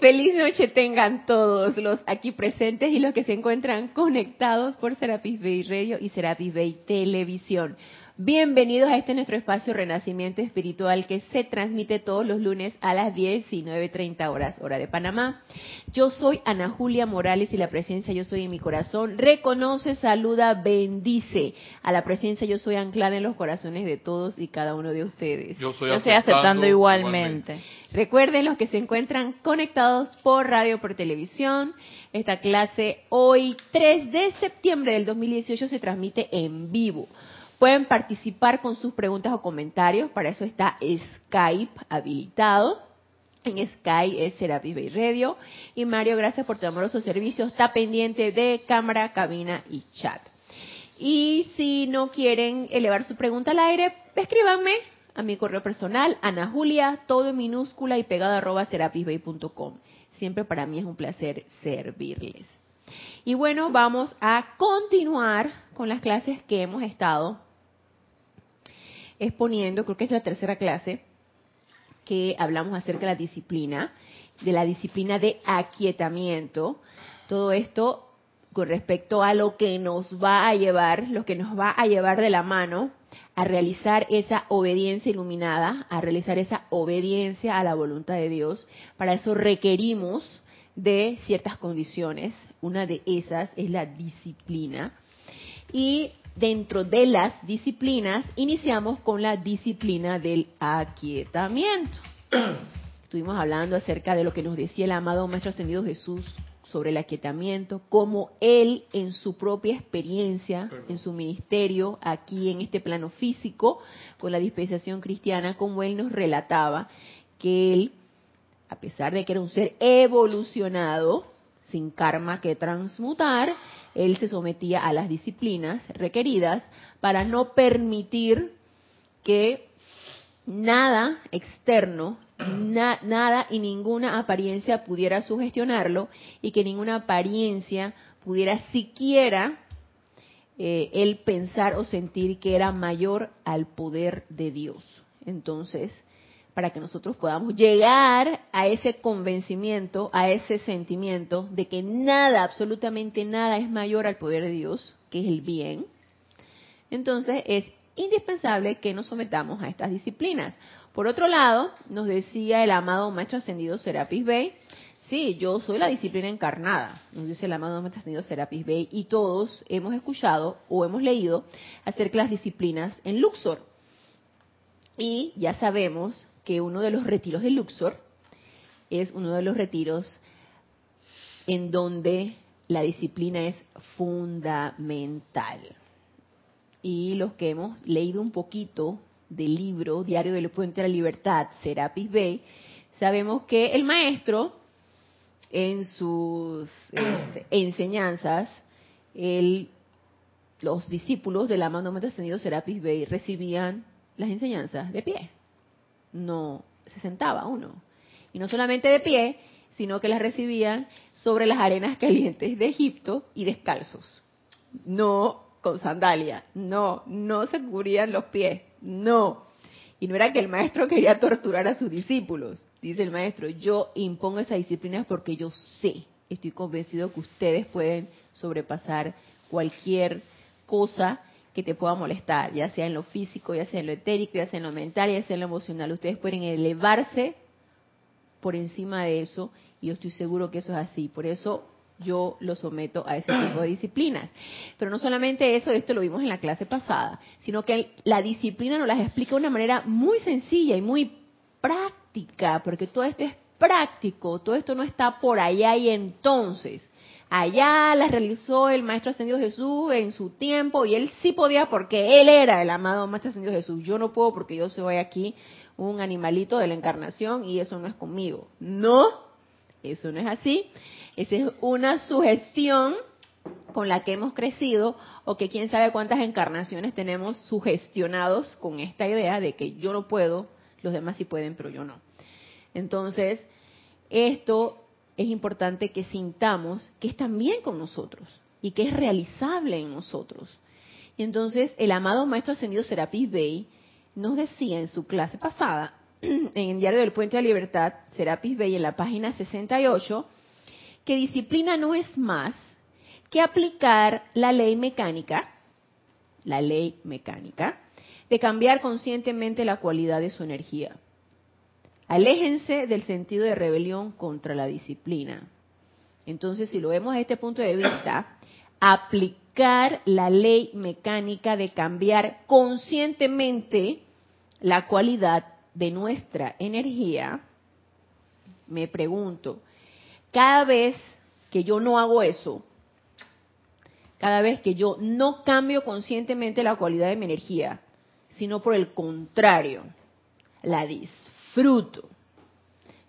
Feliz noche tengan todos los aquí presentes y los que se encuentran conectados por Serapis Bay Radio y Serapis Bay Televisión. Bienvenidos a este nuestro espacio Renacimiento Espiritual que se transmite todos los lunes a las 10 y 9.30 horas, hora de Panamá. Yo soy Ana Julia Morales y la presencia Yo Soy en mi corazón reconoce, saluda, bendice. A la presencia Yo Soy anclada en los corazones de todos y cada uno de ustedes. Yo soy Yo estoy aceptando, aceptando igualmente. Recuerden los que se encuentran conectados por radio por televisión. Esta clase hoy 3 de septiembre del 2018 se transmite en vivo. Pueden participar con sus preguntas o comentarios, para eso está Skype habilitado. En Skype es Serapis Bay Radio. Y Mario, gracias por tu amoroso servicio. Está pendiente de cámara, cabina y chat. Y si no quieren elevar su pregunta al aire, escríbanme a mi correo personal, Ana Julia, todo en minúscula y pegado arroba serapisbay.com. Siempre para mí es un placer servirles. Y bueno, vamos a continuar con las clases que hemos estado exponiendo, creo que es la tercera clase, que hablamos acerca de la disciplina, de la disciplina de aquietamiento. Todo esto con respecto a lo que nos va a llevar, lo que nos va a llevar de la mano a realizar esa obediencia iluminada, a realizar esa obediencia a la voluntad de Dios. Para eso requerimos de ciertas condiciones. Una de esas es la disciplina. Y dentro de las disciplinas iniciamos con la disciplina del aquietamiento. Estuvimos hablando acerca de lo que nos decía el amado Maestro Ascendido Jesús sobre el aquietamiento, cómo él en su propia experiencia, en su ministerio, aquí en este plano físico, con la dispensación cristiana, como él nos relataba que él, a pesar de que era un ser evolucionado, sin karma que transmutar, él se sometía a las disciplinas requeridas para no permitir que nada externo, na- nada y ninguna apariencia pudiera sugestionarlo y que ninguna apariencia pudiera siquiera eh, él pensar o sentir que era mayor al poder de Dios. Entonces, para que nosotros podamos llegar a ese convencimiento, a ese sentimiento de que nada, absolutamente nada es mayor al poder de Dios, que es el bien, entonces es indispensable que nos sometamos a estas disciplinas. Por otro lado, nos decía el amado Maestro Ascendido Serapis Bey, sí, yo soy la disciplina encarnada, nos dice el amado Maestro Ascendido Serapis Bey, y todos hemos escuchado o hemos leído acerca de las disciplinas en Luxor. Y ya sabemos que uno de los retiros de Luxor es uno de los retiros en donde la disciplina es fundamental. Y los que hemos leído un poquito del libro Diario del Puente de la Libertad, Serapis Bay, sabemos que el maestro en sus este, enseñanzas, el- los discípulos del amado Maestro Ascendido Serapis Bay recibían las enseñanzas de pie. No se sentaba uno. Y no solamente de pie, sino que las recibían sobre las arenas calientes de Egipto y descalzos. No con sandalia. No, no se cubrían los pies. No. Y no era que el maestro quería torturar a sus discípulos. Dice el maestro, yo impongo esa disciplina porque yo sé, estoy convencido que ustedes pueden sobrepasar cualquier cosa que te pueda molestar, ya sea en lo físico, ya sea en lo etérico, ya sea en lo mental, ya sea en lo emocional. Ustedes pueden elevarse por encima de eso y yo estoy seguro que eso es así. Por eso yo lo someto a ese tipo de disciplinas. Pero no solamente eso, esto lo vimos en la clase pasada, sino que la disciplina nos las explica de una manera muy sencilla y muy práctica, porque todo esto es práctico, todo esto no está por allá y entonces. Allá las realizó el Maestro Ascendido Jesús en su tiempo y él sí podía porque él era el amado Maestro Ascendido Jesús. Yo no puedo porque yo soy aquí un animalito de la encarnación y eso no es conmigo. No, eso no es así. Esa es una sugestión con la que hemos crecido o que quién sabe cuántas encarnaciones tenemos sugestionados con esta idea de que yo no puedo, los demás sí pueden, pero yo no. Entonces, esto es importante que sintamos que es también con nosotros y que es realizable en nosotros. Y entonces el amado Maestro Ascendido Serapis Bey nos decía en su clase pasada en el diario del Puente de la Libertad, Serapis Bay, en la página 68, que disciplina no es más que aplicar la ley mecánica, la ley mecánica, de cambiar conscientemente la cualidad de su energía. Aléjense del sentido de rebelión contra la disciplina. Entonces, si lo vemos desde este punto de vista, aplicar la ley mecánica de cambiar conscientemente la cualidad de nuestra energía, me pregunto, cada vez que yo no hago eso, cada vez que yo no cambio conscientemente la cualidad de mi energía, sino por el contrario, la disfruto.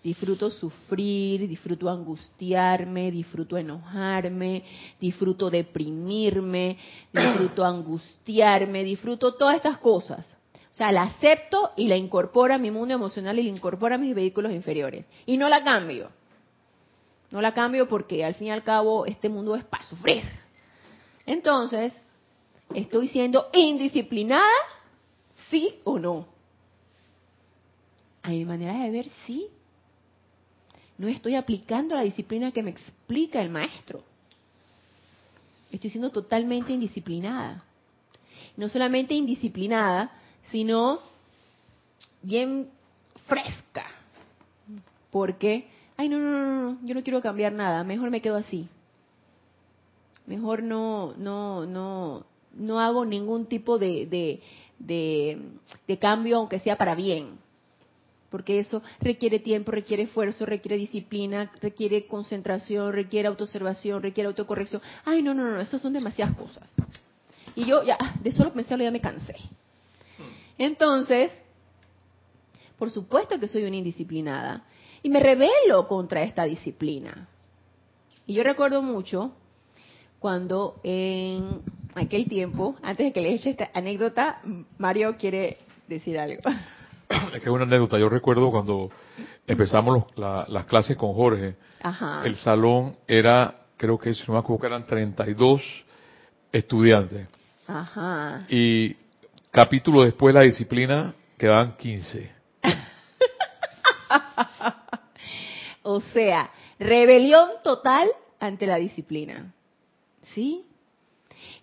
Disfruto sufrir, disfruto angustiarme, disfruto enojarme, disfruto deprimirme, disfruto angustiarme, disfruto todas estas cosas. O sea, la acepto y la incorporo a mi mundo emocional y la incorporo a mis vehículos inferiores. Y no la cambio. No la cambio porque al fin y al cabo este mundo es para sufrir. Entonces, ¿estoy siendo indisciplinada? ¿Sí o no? A mi manera de ver, sí. No estoy aplicando la disciplina que me explica el maestro. Estoy siendo totalmente indisciplinada. No solamente indisciplinada, sino bien fresca. Porque, ay, no, no, no, no, yo no quiero cambiar nada, mejor me quedo así. Mejor no, no, no, no hago ningún tipo de, de, de, de cambio, aunque sea para bien. Porque eso requiere tiempo, requiere esfuerzo, requiere disciplina, requiere concentración, requiere autoobservación, requiere autocorrección. Ay, no, no, no, eso son demasiadas cosas. Y yo ya, de solo pensarlo ya me cansé. Entonces, por supuesto que soy una indisciplinada y me rebelo contra esta disciplina. Y yo recuerdo mucho cuando en aquel tiempo, antes de que le eche esta anécdota, Mario quiere decir algo. Es que es una anécdota. Yo recuerdo cuando empezamos las clases con Jorge, el salón era, creo que si no me equivoco, eran 32 estudiantes. Ajá. Y capítulo después la disciplina quedaban 15. o sea, rebelión total ante la disciplina. ¿Sí?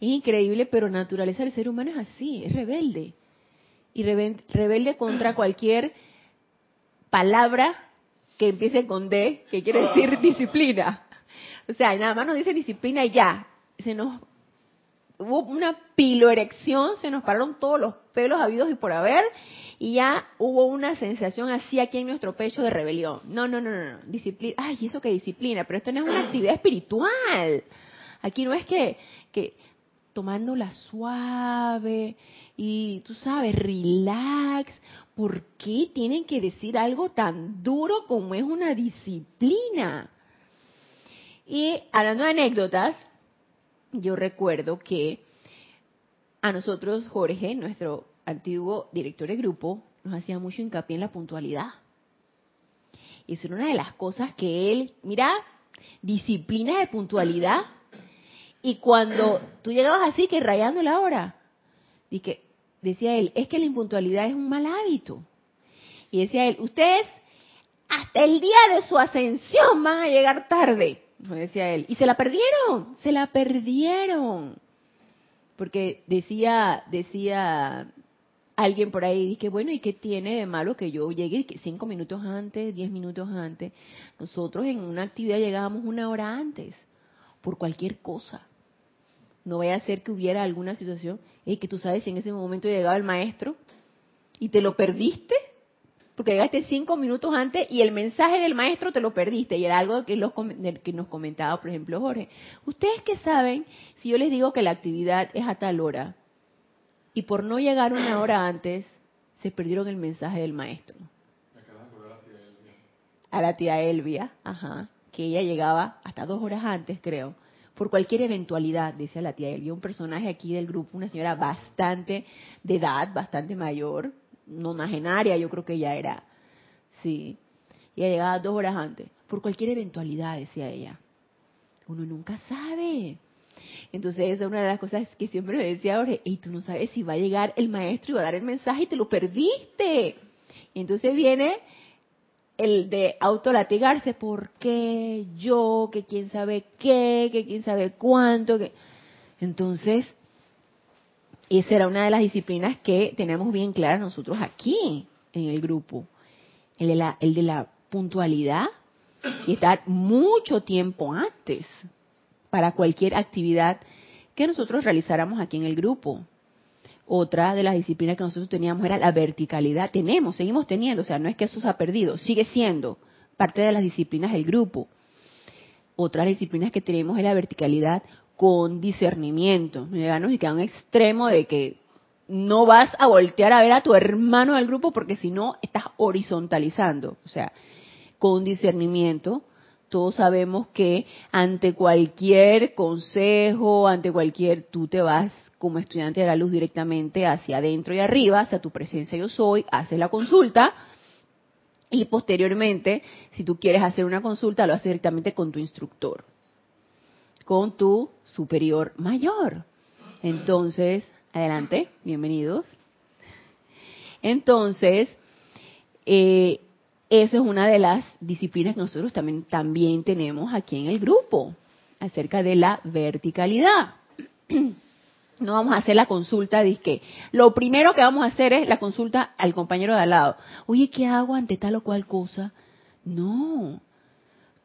Es increíble, pero naturaleza del ser humano es así, es rebelde. Y rebelde contra cualquier palabra que empiece con D, que quiere decir disciplina. O sea, nada más nos dice disciplina y ya. Se nos hubo una piloerección, se nos pararon todos los pelos habidos y por haber, y ya hubo una sensación así aquí en nuestro pecho de rebelión. No, no, no, no, no. disciplina. Ay, eso que disciplina, pero esto no es una actividad espiritual. Aquí no es que, que tomándola suave y tú sabes, relax. ¿Por qué tienen que decir algo tan duro como es una disciplina? Y hablando de anécdotas, yo recuerdo que a nosotros, Jorge, nuestro antiguo director de grupo, nos hacía mucho hincapié en la puntualidad. Y eso era una de las cosas que él, mira, disciplina de puntualidad. Y cuando tú llegabas así, que rayando la hora, que decía él, es que la impuntualidad es un mal hábito. Y decía él, ustedes hasta el día de su ascensión van a llegar tarde decía él. Y se la perdieron, se la perdieron. Porque decía, decía alguien por ahí, que bueno, ¿y qué tiene de malo que yo llegue cinco minutos antes, diez minutos antes? Nosotros en una actividad llegábamos una hora antes, por cualquier cosa. No vaya a ser que hubiera alguna situación, y que tú sabes si en ese momento llegaba el maestro y te lo perdiste, porque llegaste cinco minutos antes y el mensaje del maestro te lo perdiste. Y era algo que, nos comentaba, por ejemplo, Jorge. ¿Ustedes qué saben si yo les digo que la actividad es a tal hora y por no llegar una hora antes se perdieron el mensaje del maestro? A la tía Elvia, ajá, que ella llegaba hasta dos horas antes, creo por cualquier eventualidad, dice la tía Elvia, un personaje aquí del grupo, una señora bastante de edad, bastante mayor, nonagenaria, yo creo que ya era. Sí. Y llegaba dos horas antes. Por cualquier eventualidad, decía ella. Uno nunca sabe. Entonces, esa es una de las cosas que siempre me decía Jorge. Y tú no sabes si va a llegar el maestro y va a dar el mensaje y te lo perdiste. Y entonces viene el de autolatigarse, ¿por qué yo? Que quién sabe qué, que quién sabe cuánto. Que... Entonces, esa era una de las disciplinas que tenemos bien claras nosotros aquí en el grupo. El de la, el de la puntualidad y estar mucho tiempo antes para cualquier actividad que nosotros realizáramos aquí en el grupo. Otra de las disciplinas que nosotros teníamos era la verticalidad. Tenemos, seguimos teniendo, o sea, no es que eso se ha perdido, sigue siendo parte de las disciplinas del grupo. Otras disciplinas que tenemos es la verticalidad con discernimiento. Llegarnos y queda un extremo de que no vas a voltear a ver a tu hermano del grupo porque si no estás horizontalizando. O sea, con discernimiento, todos sabemos que ante cualquier consejo, ante cualquier, tú te vas como estudiante de la luz directamente hacia adentro y arriba, hacia tu presencia yo soy, haces la consulta y posteriormente, si tú quieres hacer una consulta, lo haces directamente con tu instructor con tu superior mayor. Entonces, adelante, bienvenidos. Entonces, eh, eso es una de las disciplinas que nosotros también, también tenemos aquí en el grupo, acerca de la verticalidad. No vamos a hacer la consulta de que lo primero que vamos a hacer es la consulta al compañero de al lado. Oye, ¿qué hago ante tal o cual cosa? No.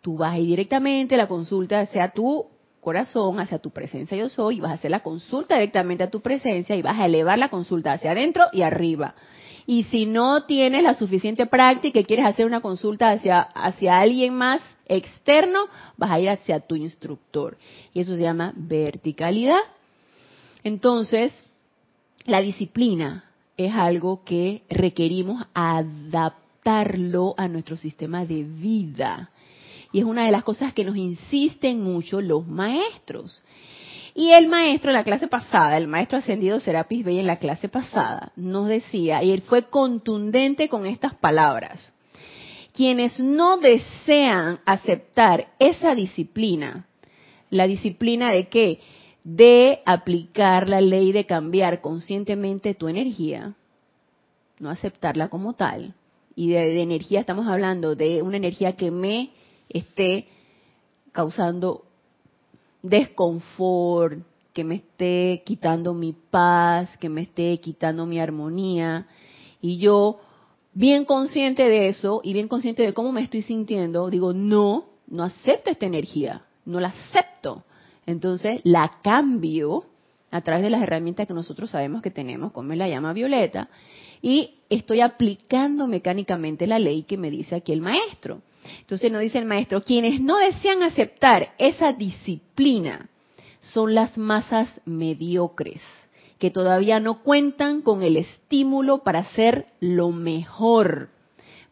Tú vas ahí directamente, la consulta sea tú corazón hacia tu presencia yo soy y vas a hacer la consulta directamente a tu presencia y vas a elevar la consulta hacia adentro y arriba. Y si no tienes la suficiente práctica y quieres hacer una consulta hacia, hacia alguien más externo, vas a ir hacia tu instructor. Y eso se llama verticalidad. Entonces, la disciplina es algo que requerimos adaptarlo a nuestro sistema de vida. Y es una de las cosas que nos insisten mucho los maestros. Y el maestro en la clase pasada, el maestro ascendido Serapis Bey en la clase pasada, nos decía, y él fue contundente con estas palabras, quienes no desean aceptar esa disciplina, la disciplina de qué? De aplicar la ley de cambiar conscientemente tu energía, no aceptarla como tal. Y de, energía estamos hablando de una energía que me esté causando desconfort, que me esté quitando mi paz, que me esté quitando mi armonía. Y yo, bien consciente de eso y bien consciente de cómo me estoy sintiendo, digo, no, no acepto esta energía, no la acepto. Entonces la cambio a través de las herramientas que nosotros sabemos que tenemos, como la llama violeta, y estoy aplicando mecánicamente la ley que me dice aquí el maestro. Entonces nos dice el maestro, quienes no desean aceptar esa disciplina son las masas mediocres, que todavía no cuentan con el estímulo para ser lo mejor,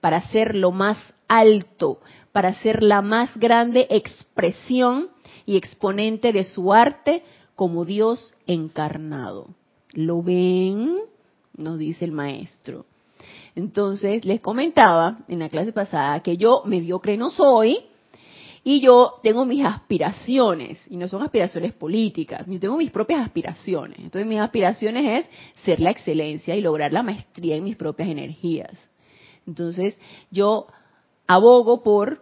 para ser lo más alto, para ser la más grande expresión y exponente de su arte como Dios encarnado. ¿Lo ven? Nos dice el maestro. Entonces, les comentaba en la clase pasada que yo mediocre no soy y yo tengo mis aspiraciones, y no son aspiraciones políticas, yo tengo mis propias aspiraciones. Entonces, mis aspiraciones es ser la excelencia y lograr la maestría en mis propias energías. Entonces, yo abogo por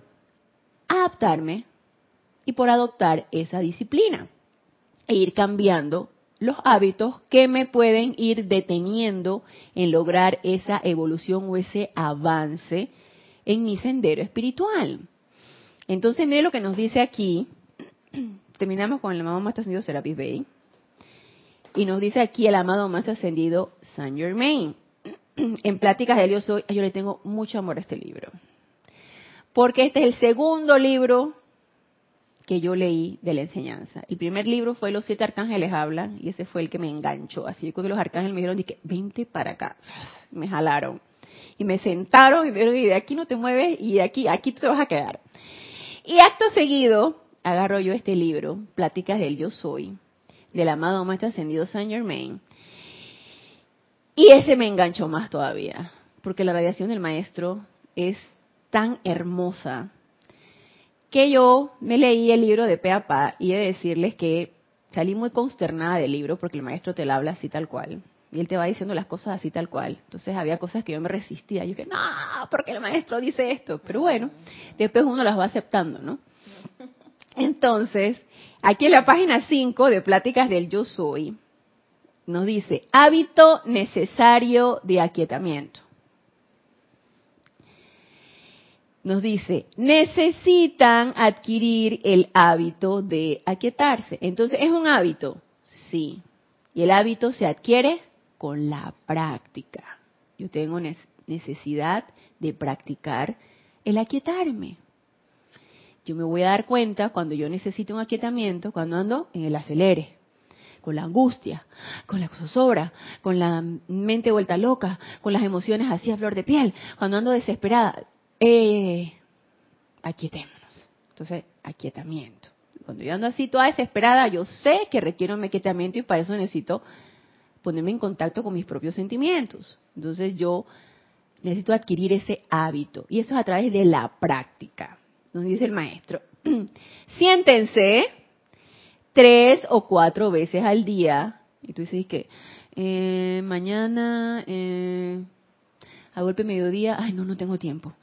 adaptarme y por adoptar esa disciplina e ir cambiando los hábitos que me pueden ir deteniendo en lograr esa evolución o ese avance en mi sendero espiritual. Entonces, mire lo que nos dice aquí. Terminamos con el amado Maestro Ascendido Serapis Bey. Y nos dice aquí el amado Maestro Ascendido Saint Germain. En Pláticas de Dios hoy, yo le tengo mucho amor a este libro. Porque este es el segundo libro que yo leí de la enseñanza. El primer libro fue Los siete arcángeles hablan y ese fue el que me enganchó. Así que los arcángeles me dijeron, dije, vente para acá. Me jalaron. Y me sentaron y me dijeron, de aquí no te mueves y de aquí, aquí te vas a quedar. Y acto seguido, agarro yo este libro, Pláticas del Yo Soy, del amado Maestro Ascendido Saint Germain. Y ese me enganchó más todavía, porque la radiación del maestro es tan hermosa que yo me leí el libro de pe a y he de decirles que salí muy consternada del libro porque el maestro te lo habla así tal cual. Y él te va diciendo las cosas así tal cual. Entonces había cosas que yo me resistía. Yo que, no, porque el maestro dice esto. Pero bueno, después uno las va aceptando, ¿no? Entonces, aquí en la página 5 de Pláticas del Yo Soy, nos dice, hábito necesario de aquietamiento. Nos dice, necesitan adquirir el hábito de aquietarse. Entonces, ¿es un hábito? Sí. Y el hábito se adquiere con la práctica. Yo tengo necesidad de practicar el aquietarme. Yo me voy a dar cuenta cuando yo necesito un aquietamiento, cuando ando en el acelere con la angustia, con la zozobra, con la mente vuelta loca, con las emociones así a flor de piel, cuando ando desesperada, eh, aquietémonos. Entonces, aquietamiento. Cuando yo ando así toda desesperada, yo sé que requiero un aquietamiento y para eso necesito ponerme en contacto con mis propios sentimientos. Entonces yo necesito adquirir ese hábito y eso es a través de la práctica. Nos dice el maestro, siéntense tres o cuatro veces al día. Y tú dices que eh, mañana, eh, a golpe mediodía, ay, no, no tengo tiempo.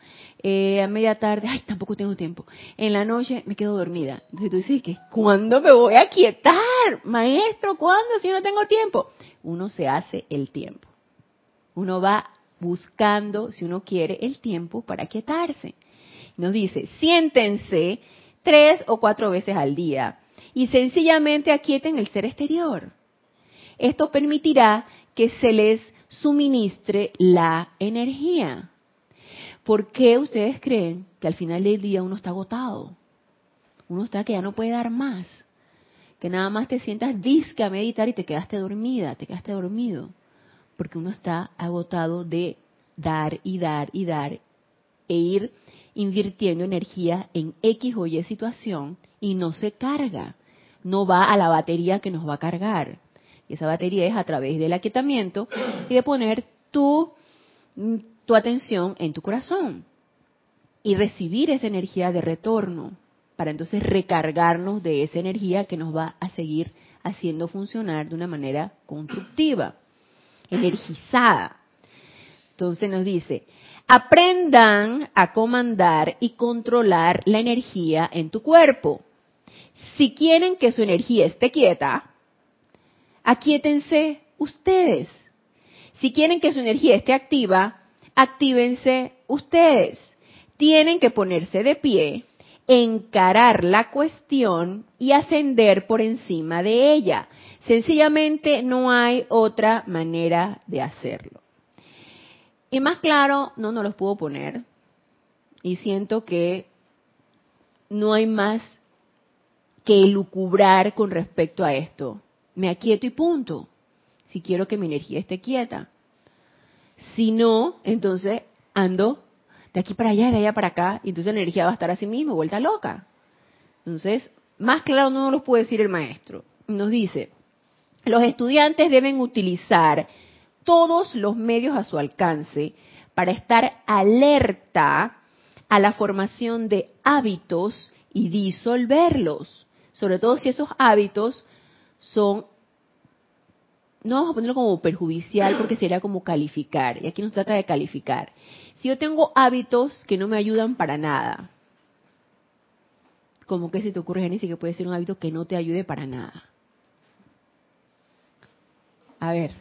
Eh, a media tarde, ay, tampoco tengo tiempo. En la noche me quedo dormida. Entonces tú dices que, ¿cuándo me voy a quietar? Maestro, ¿cuándo? Si no tengo tiempo. Uno se hace el tiempo. Uno va buscando, si uno quiere, el tiempo para quietarse. Nos dice, siéntense tres o cuatro veces al día y sencillamente aquieten el ser exterior. Esto permitirá que se les suministre la energía. ¿Por qué ustedes creen que al final del día uno está agotado? Uno está que ya no puede dar más. Que nada más te sientas disque a meditar y te quedaste dormida, te quedaste dormido. Porque uno está agotado de dar y dar y dar e ir invirtiendo energía en X o Y situación y no se carga no va a la batería que nos va a cargar. Y esa batería es a través del aquietamiento y de poner tu, tu atención en tu corazón y recibir esa energía de retorno para entonces recargarnos de esa energía que nos va a seguir haciendo funcionar de una manera constructiva, energizada. Entonces nos dice, aprendan a comandar y controlar la energía en tu cuerpo. Si quieren que su energía esté quieta, aquíétense ustedes. Si quieren que su energía esté activa, actívense ustedes. Tienen que ponerse de pie, encarar la cuestión y ascender por encima de ella. Sencillamente no hay otra manera de hacerlo. Y más claro, no nos los puedo poner. Y siento que no hay más que lucubrar con respecto a esto. Me aquieto y punto. Si quiero que mi energía esté quieta. Si no, entonces ando de aquí para allá, de allá para acá, y entonces la energía va a estar así mismo, vuelta loca. Entonces, más claro no nos lo puede decir el maestro. Nos dice, los estudiantes deben utilizar todos los medios a su alcance para estar alerta a la formación de hábitos y disolverlos sobre todo si esos hábitos son, no vamos a ponerlo como perjudicial porque sería como calificar, y aquí nos trata de calificar. Si yo tengo hábitos que no me ayudan para nada, como que se te ocurre, Genesis, que puede ser un hábito que no te ayude para nada. A ver.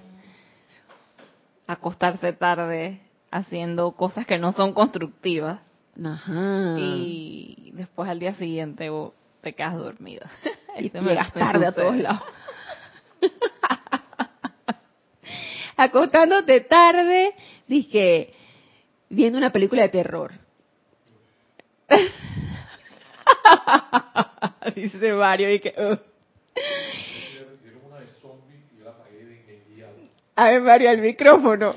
Acostarse tarde haciendo cosas que no son constructivas. Ajá. Y después al día siguiente te quedas dormida. y te llegas tarde a todos lados. Acostándote tarde, dije, viendo una película de terror. Dice Mario y que... A ver, Mario, al micrófono.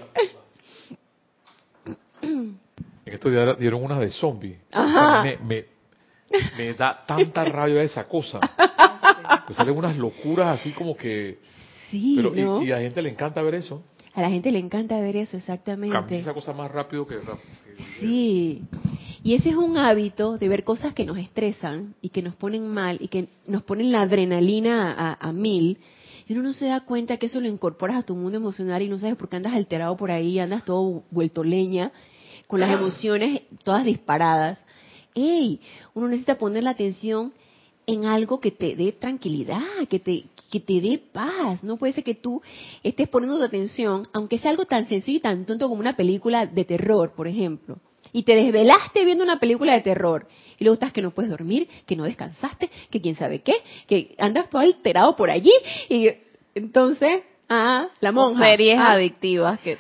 En estos días dieron una de zombie. me, me da tanta rabia esa cosa. Que salen unas locuras así como que... Sí, pero, y, a la gente le encanta ver eso. A la gente le encanta ver eso, exactamente. Cambia esa cosa más rápido que... sí. Y ese es un hábito de ver cosas que nos estresan y que nos ponen mal y que nos ponen la adrenalina a, mil. Y uno no se da cuenta que eso lo incorporas a tu mundo emocional y no sabes por qué andas alterado por ahí, andas todo vuelto leña, con las emociones todas disparadas. ¡Ey! Uno necesita poner la atención en algo que te dé tranquilidad, que te, que te dé paz. No puede ser que tú estés poniendo tu atención, aunque sea algo tan sencillo y tan tonto como una película de terror, por ejemplo. Y te desvelaste viendo una película de terror. Y luego estás que no puedes dormir, que no descansaste, que quién sabe qué, que andas todo alterado por allí. Y entonces, ah, la monja. O series ah. adictivas que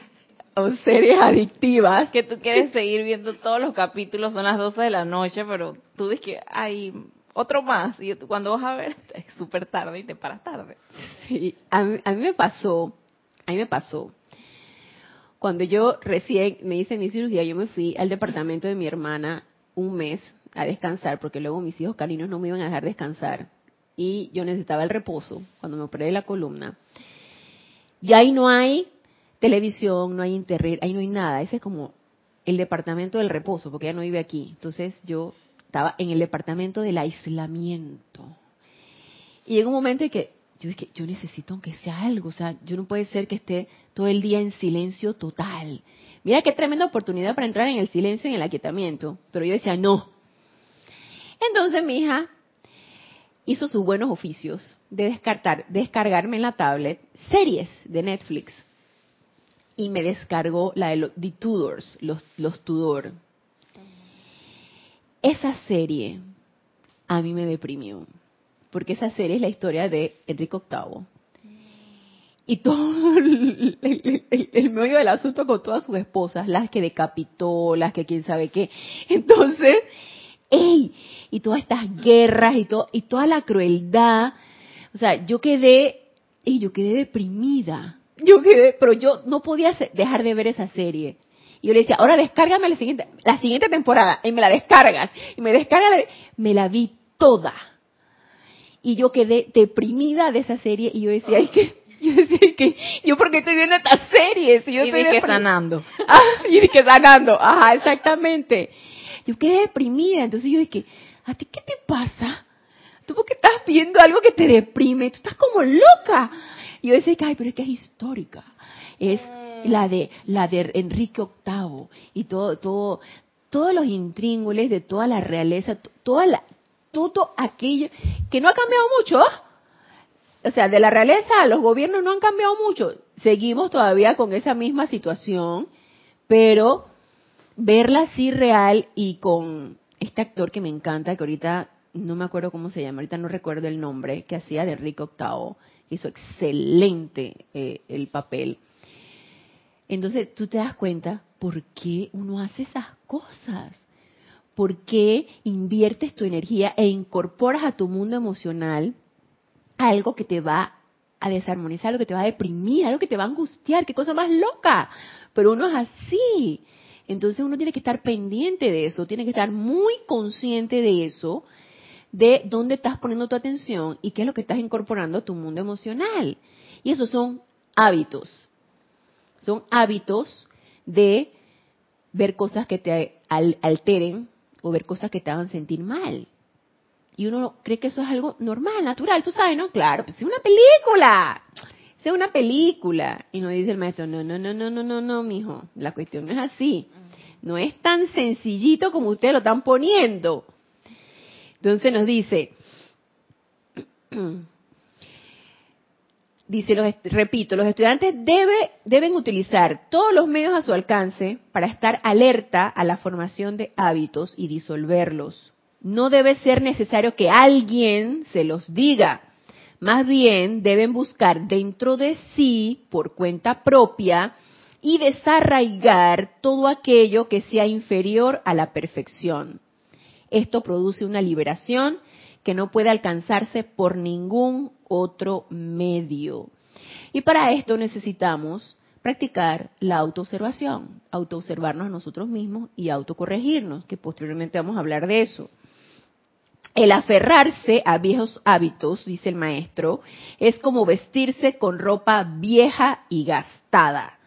o series adictivas. Que tú quieres seguir viendo todos los capítulos, son las 12 de la noche, pero tú dices que, hay otro más. Y cuando vas a ver, es súper tarde y te paras tarde. Sí, a mí, me pasó, a mí me pasó. Cuando yo recién me hice mi cirugía, yo me fui al departamento de mi hermana un mes a descansar, porque luego mis hijos caninos no me iban a dejar descansar. Y yo necesitaba el reposo cuando me operé la columna. Y ahí no hay televisión, no hay internet, ahí no hay nada. Ese es como el departamento del reposo, porque ella no vive aquí. Entonces yo estaba en el departamento del aislamiento. Y llegó un momento en que yo dije, yo necesito aunque sea algo, o sea, yo no puede ser que esté todo el día en silencio total. Mira qué tremenda oportunidad para entrar en el silencio y en el aquietamiento. Pero yo decía, no. Entonces mi hija hizo sus buenos oficios de descartar, descargarme en la tablet series de Netflix. Y me descargó la de los, The Tudors, los, los Tudor esa serie a mí me deprimió, porque esa serie es la historia de Enrique VIII. Y todo el, medio del asunto con todas sus esposas, las que decapitó, las que quién sabe qué. Entonces, ¡ey! Y todas estas guerras y, todo, y toda la crueldad. O sea, yo quedé, ¡ey! Yo quedé deprimida. Yo quedé, pero yo no podía dejar de ver esa serie. Y yo le decía, ahora descárgame la siguiente, la siguiente temporada, y me la descargas, y me descarga, me la vi toda. Y yo quedé deprimida de esa serie, y yo decía, ay, que, yo decía que, yo porque estoy viendo esta serie, si yo y estoy que sanando. Ah, y que sanando, ajá, exactamente. Yo quedé deprimida, entonces yo dije, ¿a ti qué te pasa? Tú porque estás viendo algo que te deprime, tú estás como loca. Y yo decía, ay, pero es que es histórica. Es la de la de Enrique VIII y todo todo todos los intríngules de toda la realeza, toda la, todo aquello que no ha cambiado mucho. O sea, de la realeza a los gobiernos no han cambiado mucho. Seguimos todavía con esa misma situación, pero verla así real y con este actor que me encanta, que ahorita no me acuerdo cómo se llama, ahorita no recuerdo el nombre, que hacía de Enrique VIII, hizo excelente eh, el papel. Entonces tú te das cuenta por qué uno hace esas cosas. ¿Por qué inviertes tu energía e incorporas a tu mundo emocional algo que te va a desarmonizar, algo que te va a deprimir, algo que te va a angustiar? ¡Qué cosa más loca! Pero uno es así. Entonces uno tiene que estar pendiente de eso, tiene que estar muy consciente de eso, de dónde estás poniendo tu atención y qué es lo que estás incorporando a tu mundo emocional. Y esos son hábitos son hábitos de ver cosas que te alteren o ver cosas que te hagan sentir mal. Y uno cree que eso es algo normal, natural, tú sabes, ¿no? Claro, pues es una película. Es una película. Y nos dice el maestro, no, no, no, no, no, no, no, mijo. La cuestión no es así. No es tan sencillito como ustedes lo están poniendo. Entonces nos dice, dice, los, repito, los estudiantes debe, deben utilizar todos los medios a su alcance para estar alerta a la formación de hábitos y disolverlos. No debe ser necesario que alguien se los diga. Más bien deben buscar dentro de sí, por cuenta propia, y desarraigar todo aquello que sea inferior a la perfección. Esto produce una liberación que no puede alcanzarse por ningún otro medio. Y para esto necesitamos practicar la autoobservación, autoobservarnos a nosotros mismos y autocorregirnos, que posteriormente vamos a hablar de eso. El aferrarse a viejos hábitos, dice el maestro, es como vestirse con ropa vieja y gastada.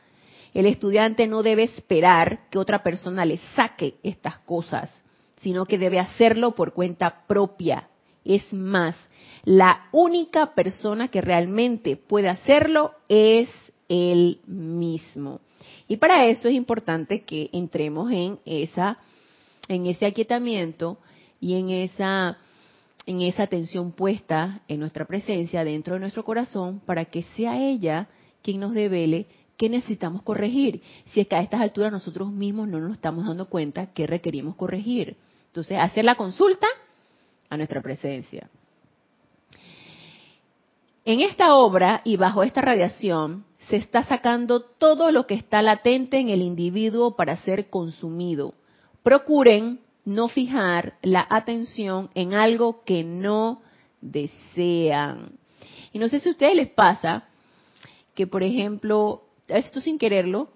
El estudiante no debe esperar que otra persona le saque estas cosas, sino que debe hacerlo por cuenta propia. Es más, La única persona que realmente puede hacerlo es él mismo. Y para eso es importante que entremos en esa en ese aquietamiento y en esa en esa atención puesta en nuestra presencia dentro de nuestro corazón para que sea ella quien nos devele qué necesitamos corregir. Si es que a estas alturas nosotros mismos no nos estamos dando cuenta que requerimos corregir. Entonces, hacer la consulta a nuestra presencia. En esta obra y bajo esta radiación, se está sacando todo lo que está latente en el individuo para ser consumido. Procuren no fijar la atención en algo que no desean. Y no sé si a ustedes les pasa que, por ejemplo, esto sin quererlo,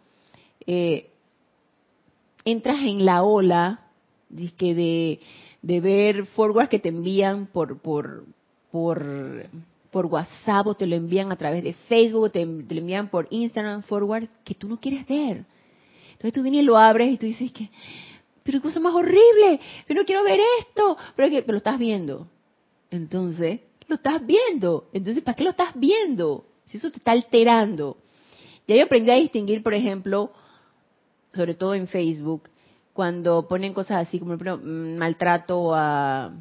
eh, entras en la ola de, de ver forward que te envían por, por, por por WhatsApp o te lo envían a través de Facebook o te, lo envían por Instagram forward que tú no quieres ver. Entonces tú vienes y lo abres y tú dices que, pero qué cosa más horrible, pero no quiero ver esto, pero, que, lo estás viendo. Entonces, lo estás viendo. Entonces, ¿para qué lo estás viendo? Si eso te está alterando. Ya yo aprendí a distinguir, por ejemplo, sobre todo en Facebook, cuando ponen cosas así como, por ejemplo, mm, maltrato a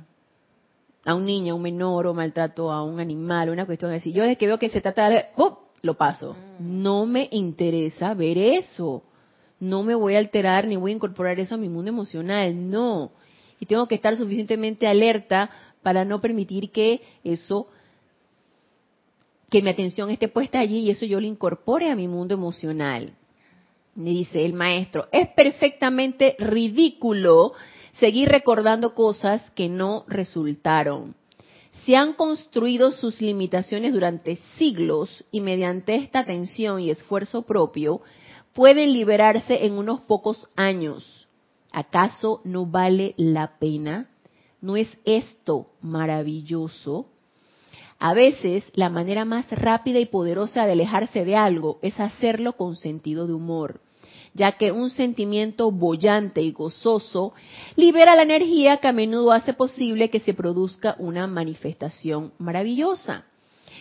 a un niño, a un menor o maltrato a un animal, una cuestión así. Yo desde que veo que se trata de, ¡oh! lo paso. Mm. No me interesa ver eso. No me voy a alterar ni voy a incorporar eso a mi mundo emocional, no. Y tengo que estar suficientemente alerta para no permitir que eso, que mi atención esté puesta allí y eso yo lo incorpore a mi mundo emocional. Me dice el maestro, es perfectamente ridículo seguir recordando cosas que no resultaron. Se han construido sus limitaciones durante siglos y mediante esta atención y esfuerzo propio pueden liberarse en unos pocos años. ¿Acaso no vale la pena? ¿No es esto maravilloso? A veces la manera más rápida y poderosa de alejarse de algo es hacerlo con sentido de humor ya que un sentimiento bollante y gozoso libera la energía que a menudo hace posible que se produzca una manifestación maravillosa.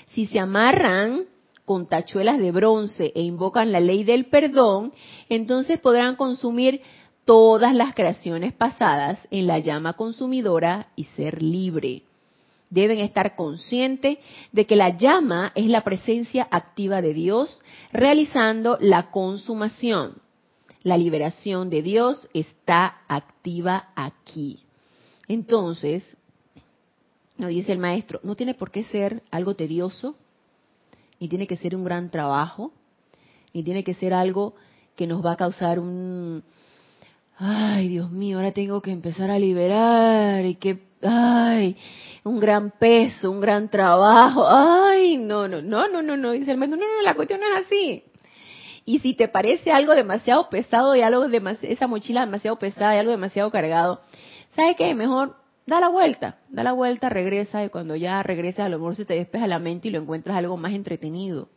Si se amarran con tachuelas de bronce e invocan la ley del perdón, entonces podrán consumir todas las creaciones pasadas en la llama consumidora y ser libre. Deben estar conscientes de que la llama es la presencia activa de Dios realizando la consumación. La liberación de Dios está activa aquí. Entonces, nos dice el maestro, no tiene por qué ser algo tedioso, ni tiene que ser un gran trabajo, ni tiene que ser algo que nos va a causar un, ay Dios mío, ahora tengo que empezar a liberar y que, ay, un gran peso, un gran trabajo, ay, no, no, no, no, no, no, dice el maestro, no, no, la cuestión es así. Y si te parece algo demasiado pesado y algo de esa mochila demasiado pesada y algo demasiado cargado, ¿sabes qué? Mejor da la vuelta, da la vuelta, regresa y cuando ya regresas a lo mejor se te despeja la mente y lo encuentras algo más entretenido.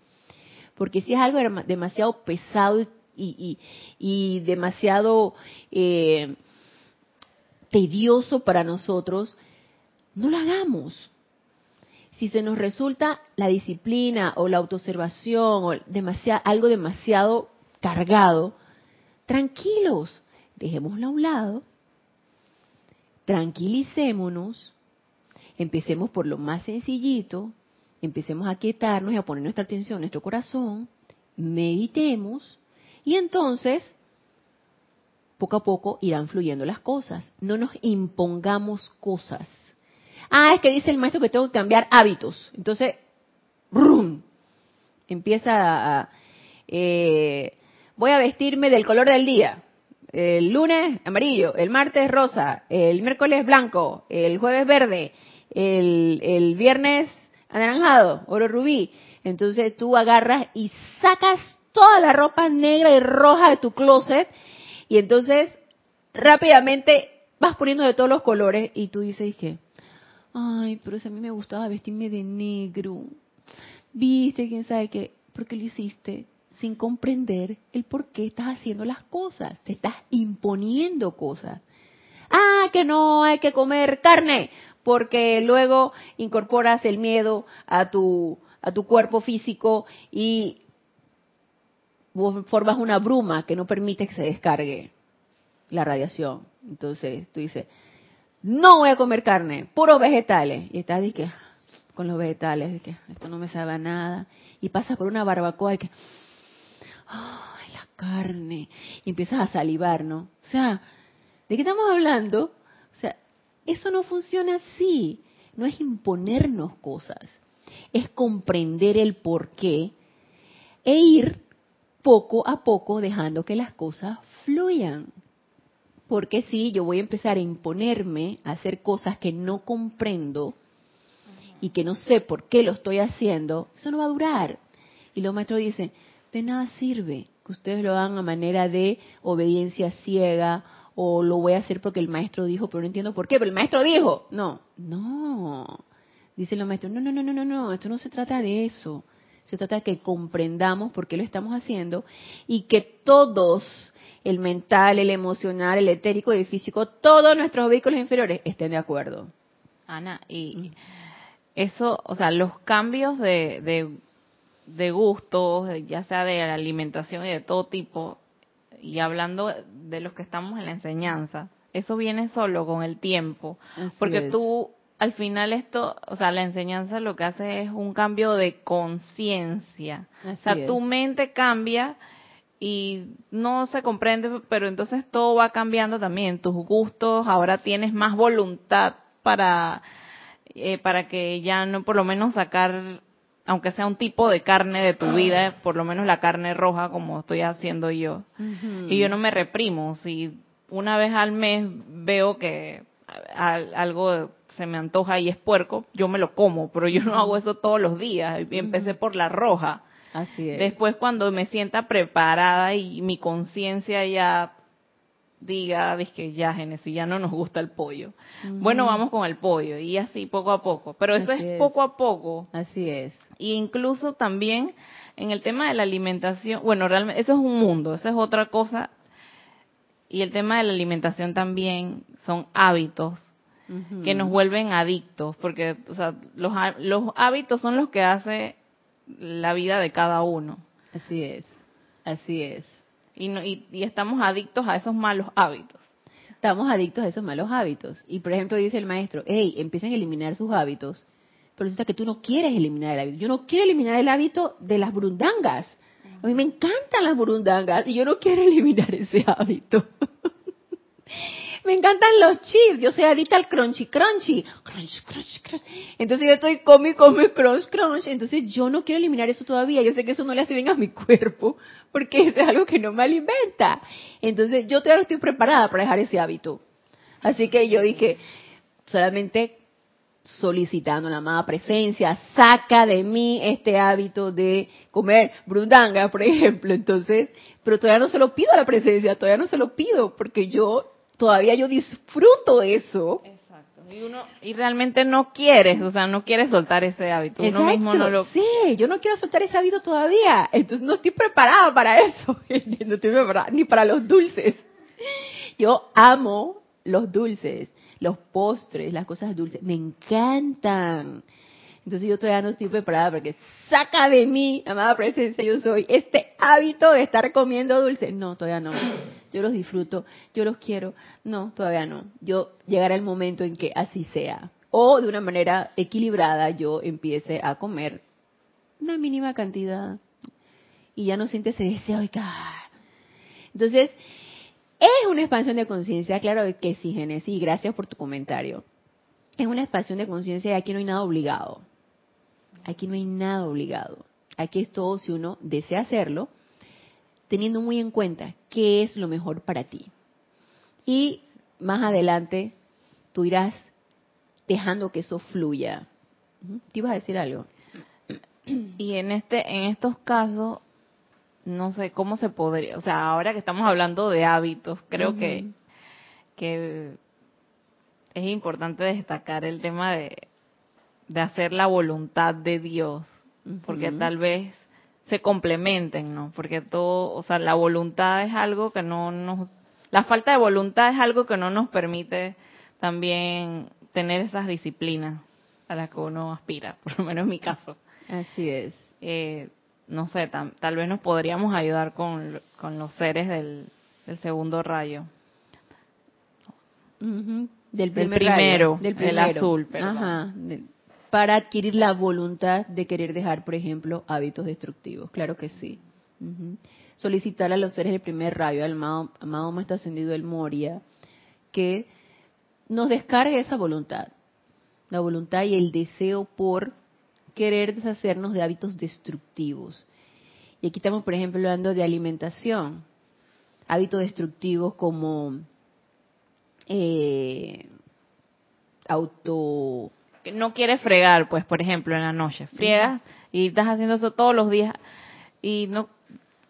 Porque si es algo demasiado pesado y, y, demasiado eh, tedioso para nosotros, no lo hagamos si se nos resulta la disciplina o la autoobservación o algo demasiado cargado, tranquilos, dejémoslo a un lado, tranquilicémonos, empecemos por lo más sencillito, empecemos a quietarnos y a poner nuestra atención en nuestro corazón, meditemos y entonces poco a poco irán fluyendo las cosas. No nos impongamos cosas Ah, es que dice el maestro que tengo que cambiar hábitos. Entonces, ¡brum! empieza a... Eh, voy a vestirme del color del día. El lunes amarillo, el martes rosa, el miércoles blanco, el jueves verde, el, viernes anaranjado, oro rubí. Entonces tú agarras y sacas toda la ropa negra y roja de tu closet y entonces rápidamente vas poniendo de todos los colores y tú dices que ay, pero si a mí me gustaba vestirme de negro. Viste, quién sabe qué, ¿por qué lo hiciste? Sin comprender el por qué estás haciendo las cosas. Te estás imponiendo cosas. Ah, que no hay que comer carne. porque luego incorporas el miedo a tu a tu cuerpo físico y formas una bruma que no permite que se descargue la radiación. Entonces tú dices, no voy a comer carne, puros vegetales. Y estás que con los vegetales, que esto no me sabe nada. Y pasas por una barbacoa y que, ay, la carne. Y empiezas a salivar, ¿no? O sea, ¿de qué estamos hablando? O sea, eso no funciona así. No es imponernos cosas. Es comprender el porqué e ir poco a poco dejando que las cosas fluyan. Porque si yo voy a empezar a imponerme a hacer cosas que no comprendo y que no sé por qué lo estoy haciendo, eso no va a durar. Y los maestros dicen, de nada sirve que ustedes lo hagan a manera de obediencia ciega o lo voy a hacer porque el maestro dijo, pero no entiendo por qué, pero el maestro dijo. No, no. Dicen los maestros, no, no, no, no, no, no, esto no se trata de eso. Se trata de que comprendamos por qué lo estamos haciendo y que todos, el mental, el emocional, el etérico y el físico, todos nuestros vehículos inferiores estén de acuerdo. Ana, y eso, o sea, los cambios de, de, de gustos, ya sea de la alimentación y de todo tipo, y hablando de los que estamos en la enseñanza, eso viene solo con el tiempo, porque tú al final esto, o sea, la enseñanza lo que hace es un cambio de conciencia. O sea, tu mente cambia y no se comprende, pero entonces todo va cambiando también. Tus gustos, ahora tienes más voluntad para, eh, para que ya no por lo menos sacar, aunque sea un tipo de carne de tu vida, por lo menos la carne roja como estoy haciendo yo. Y yo no me reprimo. Si una vez al mes veo que algo se me antoja y es puerco, yo me lo como, pero yo no hago eso todos los días. Empecé por la roja. Así es. Después cuando me sienta preparada y mi conciencia ya diga, que ya Genesis, ya no nos gusta el pollo. Bueno, vamos con el pollo y así poco a poco. Pero eso es, poco a poco. Así es. Y incluso también en el tema de la alimentación, bueno, realmente eso es un mundo, eso es otra cosa. Y el tema de la alimentación también son hábitos que nos vuelven adictos, porque o sea, los, los hábitos son los que hace la vida de cada uno. Así es, así es. Y, no, y, estamos adictos a esos malos hábitos. Estamos adictos a esos malos hábitos. Y por ejemplo dice el maestro, hey, empiecen a eliminar sus hábitos, pero resulta que tú no quieres eliminar el hábito. Yo no quiero eliminar el hábito de las burundangas. A mí me encantan las burundangas y yo no quiero eliminar ese hábito. me encantan los chips, yo soy adicta al crunchy crunchy, crunch, crunch, crunch. Entonces yo estoy come, come, crunch, crunch. Entonces yo no quiero eliminar eso todavía. Yo sé que eso no le hace bien a mi cuerpo, porque eso es algo que no me alimenta. Entonces yo todavía no estoy preparada para dejar ese hábito. Así que yo dije, solamente solicitando la amada presencia, saca de mí este hábito de comer brundanga, por ejemplo. Entonces, pero todavía no se lo pido a la presencia, todavía no se lo pido, porque yo todavía yo disfruto eso. Exacto. Y uno y realmente no quieres, o sea, no quieres soltar ese hábito. Uno mismo no lo Sí, yo no quiero soltar ese hábito todavía. Entonces no estoy preparada para eso. no estoy preparada ni para los dulces. Yo amo los dulces, los postres, las cosas dulces, me encantan. Entonces yo todavía no estoy preparada porque saca de mí, amada presencia, yo soy este hábito de estar comiendo dulces. No, todavía no. Yo los disfruto, yo los quiero. No, todavía no. Yo llegará el momento en que así sea. O de una manera equilibrada yo empiece a comer una mínima cantidad y ya no siente ese deseo de Entonces, es una expansión de conciencia, claro que sí, Genesis, gracias por tu comentario. Es una expansión de conciencia y aquí no hay nada obligado. Aquí no hay nada obligado. Aquí es todo si uno desea hacerlo, teniendo muy en cuenta qué es lo mejor para ti. Y más adelante tú irás dejando que eso fluya. ¿Te ibas a decir algo? Y en este, en estos casos, no sé cómo se podría, o sea, ahora que estamos hablando de hábitos, creo que, que es importante destacar el tema de, de hacer la voluntad de Dios, porque tal vez se complementen, ¿no? Porque todo, o sea, la voluntad es algo que no nos, la falta de voluntad es algo que no nos permite también tener esas disciplinas a las que uno aspira, por lo menos en mi caso. Así es. Eh, no sé, tal vez nos podríamos ayudar con, los seres del, segundo rayo. Del primero, del primero, el azul, Ajá, para adquirir la voluntad de querer dejar, por ejemplo, hábitos destructivos. Claro que sí. Solicitar a los seres del primer rayo, al amado Maestro Ascendido del Moria, que nos descargue esa voluntad. La voluntad y el deseo por querer deshacernos de hábitos destructivos. Y aquí estamos, por ejemplo, hablando de alimentación. Hábitos destructivos como eh, auto... No quieres fregar, pues, por ejemplo, en la noche. Friegas y estás haciendo eso todos los días y no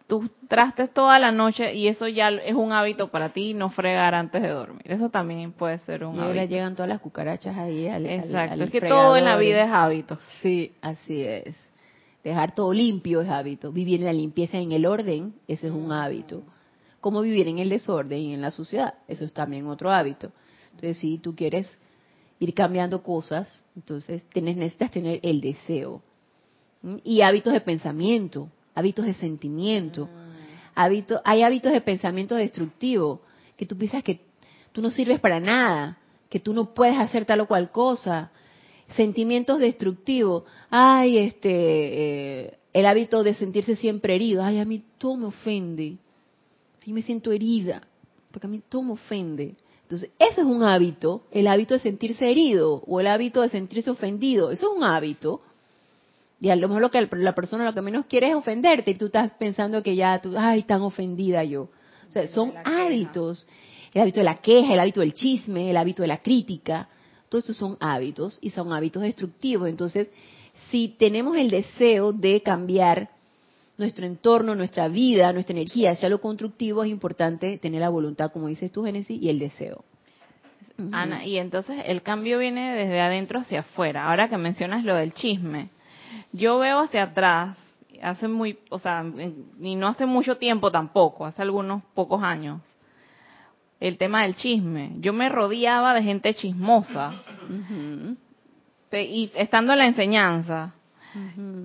tú trastes toda la noche y eso ya es un hábito para ti, no fregar antes de dormir. Eso también puede ser un y ahora llegan todas las cucarachas ahí al Exacto, es que todo en la vida es hábito. Sí, así es. Dejar todo limpio es hábito. Vivir en la limpieza, en el orden, eso es un hábito. Como vivir en el desorden y en la suciedad, eso es también otro hábito. Entonces, si tú quieres ir cambiando cosas, entonces tienes, necesitas tener el deseo. Y hábitos de pensamiento hábitos de sentimiento. Hábito, hay hábitos de pensamiento destructivo, que tú piensas que tú no sirves para nada, que tú no puedes hacer tal o cual cosa. Sentimientos destructivos. Ay, este, eh, el hábito de sentirse siempre herido. Ay, a mí todo me ofende. Sí, me siento herida, porque a mí todo me ofende. Entonces, ese es un hábito, el hábito de sentirse herido o el hábito de sentirse ofendido. Eso es un hábito. Y a lo mejor lo que la persona lo que menos quiere es ofenderte y tú estás pensando que ya tú, ay, tan ofendida yo. O sea, son hábitos. El hábito de la queja, el hábito del chisme, el hábito de la crítica. Todos estos son hábitos y son hábitos destructivos. Entonces, si tenemos el deseo de cambiar nuestro entorno, nuestra vida, nuestra energía hacia lo constructivo, es importante tener la voluntad, como dices tú, Génesis, y el deseo. Ana, y entonces el cambio viene desde adentro hacia afuera. Ahora que mencionas lo del chisme, yo veo hacia atrás, hace muy, o sea, y no hace mucho tiempo tampoco, hace algunos pocos años, el tema del chisme. Yo me rodeaba de gente chismosa, y estando en la enseñanza,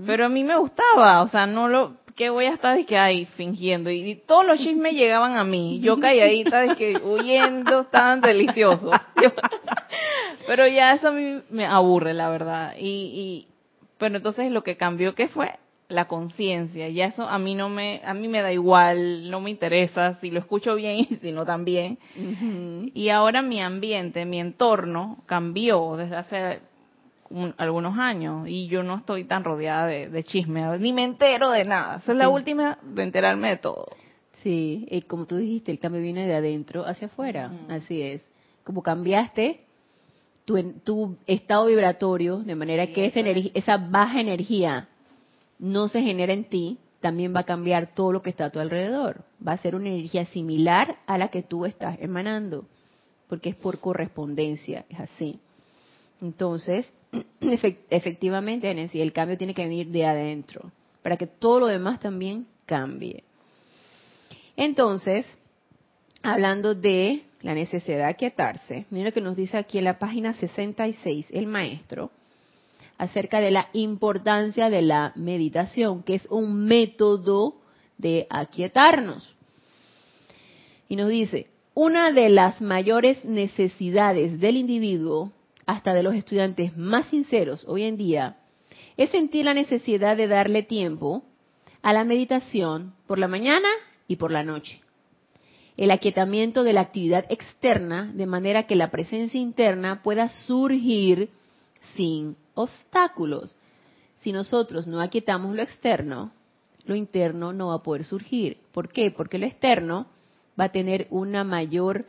pero a mí me gustaba, o sea, no lo, que voy a estar de que ahí fingiendo. Y, todos los chismes llegaban a mí. Yo calladita de que huyendo estaban deliciosos pero ya eso a mí me aburre la verdad. Y, pero entonces lo que cambió que fue la conciencia. Ya eso a mí no me a mí me da igual, no me interesa si lo escucho bien y si no también. Y ahora mi ambiente, mi entorno cambió desde hace algunos años y yo no estoy tan rodeada de, de chisme, ni me entero de nada. Esa es la última de enterarme de todo. Sí, y como tú dijiste, el cambio viene de adentro hacia afuera. Así es. Como cambiaste, tu, estado vibratorio, de manera que esa, esa baja energía no se genera en ti, también va a cambiar todo lo que está a tu alrededor. Va a ser una energía similar a la que tú estás emanando, porque es por correspondencia, es así. Entonces, efectivamente, el cambio tiene que venir de adentro, para que todo lo demás también cambie. Entonces, hablando de la necesidad de aquietarse, mira lo que nos dice aquí en la página 66 el maestro acerca de la importancia de la meditación, que es un método de aquietarnos. Y nos dice, una de las mayores necesidades del individuo, hasta de los estudiantes más sinceros hoy en día, es sentir la necesidad de darle tiempo a la meditación por la mañana y por la noche el aquietamiento de la actividad externa de manera que la presencia interna pueda surgir sin obstáculos. Si nosotros no aquietamos lo externo, lo interno no va a poder surgir. ¿Por qué? Porque lo externo va a tener una mayor,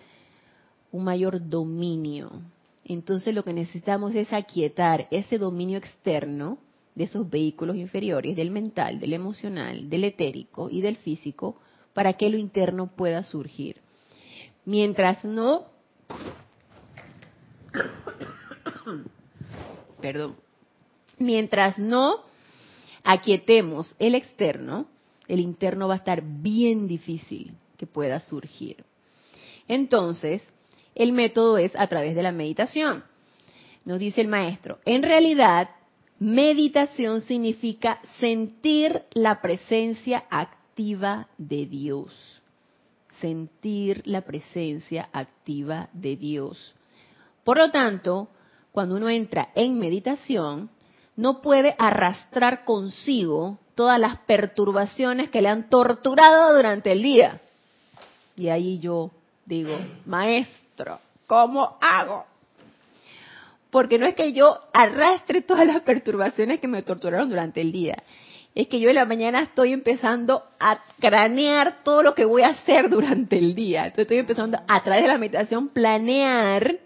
un mayor dominio. Entonces lo que necesitamos es aquietar ese dominio externo de esos vehículos inferiores, del mental, del emocional, del etérico y del físico, para que lo interno pueda surgir. Mientras no, perdón, mientras no aquietemos el externo, el interno va a estar bien difícil que pueda surgir. Entonces, el método es a través de la meditación. nos dice el maestro, en realidad, meditación significa sentir la presencia activa de Dios. Sentir la presencia activa de Dios. Por lo tanto, cuando uno entra en meditación, no puede arrastrar consigo todas las perturbaciones que le han torturado durante el día. Y ahí yo digo, maestro, ¿cómo hago? Porque no es que yo arrastre todas las perturbaciones que me torturaron durante el día. Es que yo en la mañana estoy empezando a cranear todo lo que voy a hacer durante el día. Entonces estoy empezando a través de la meditación planear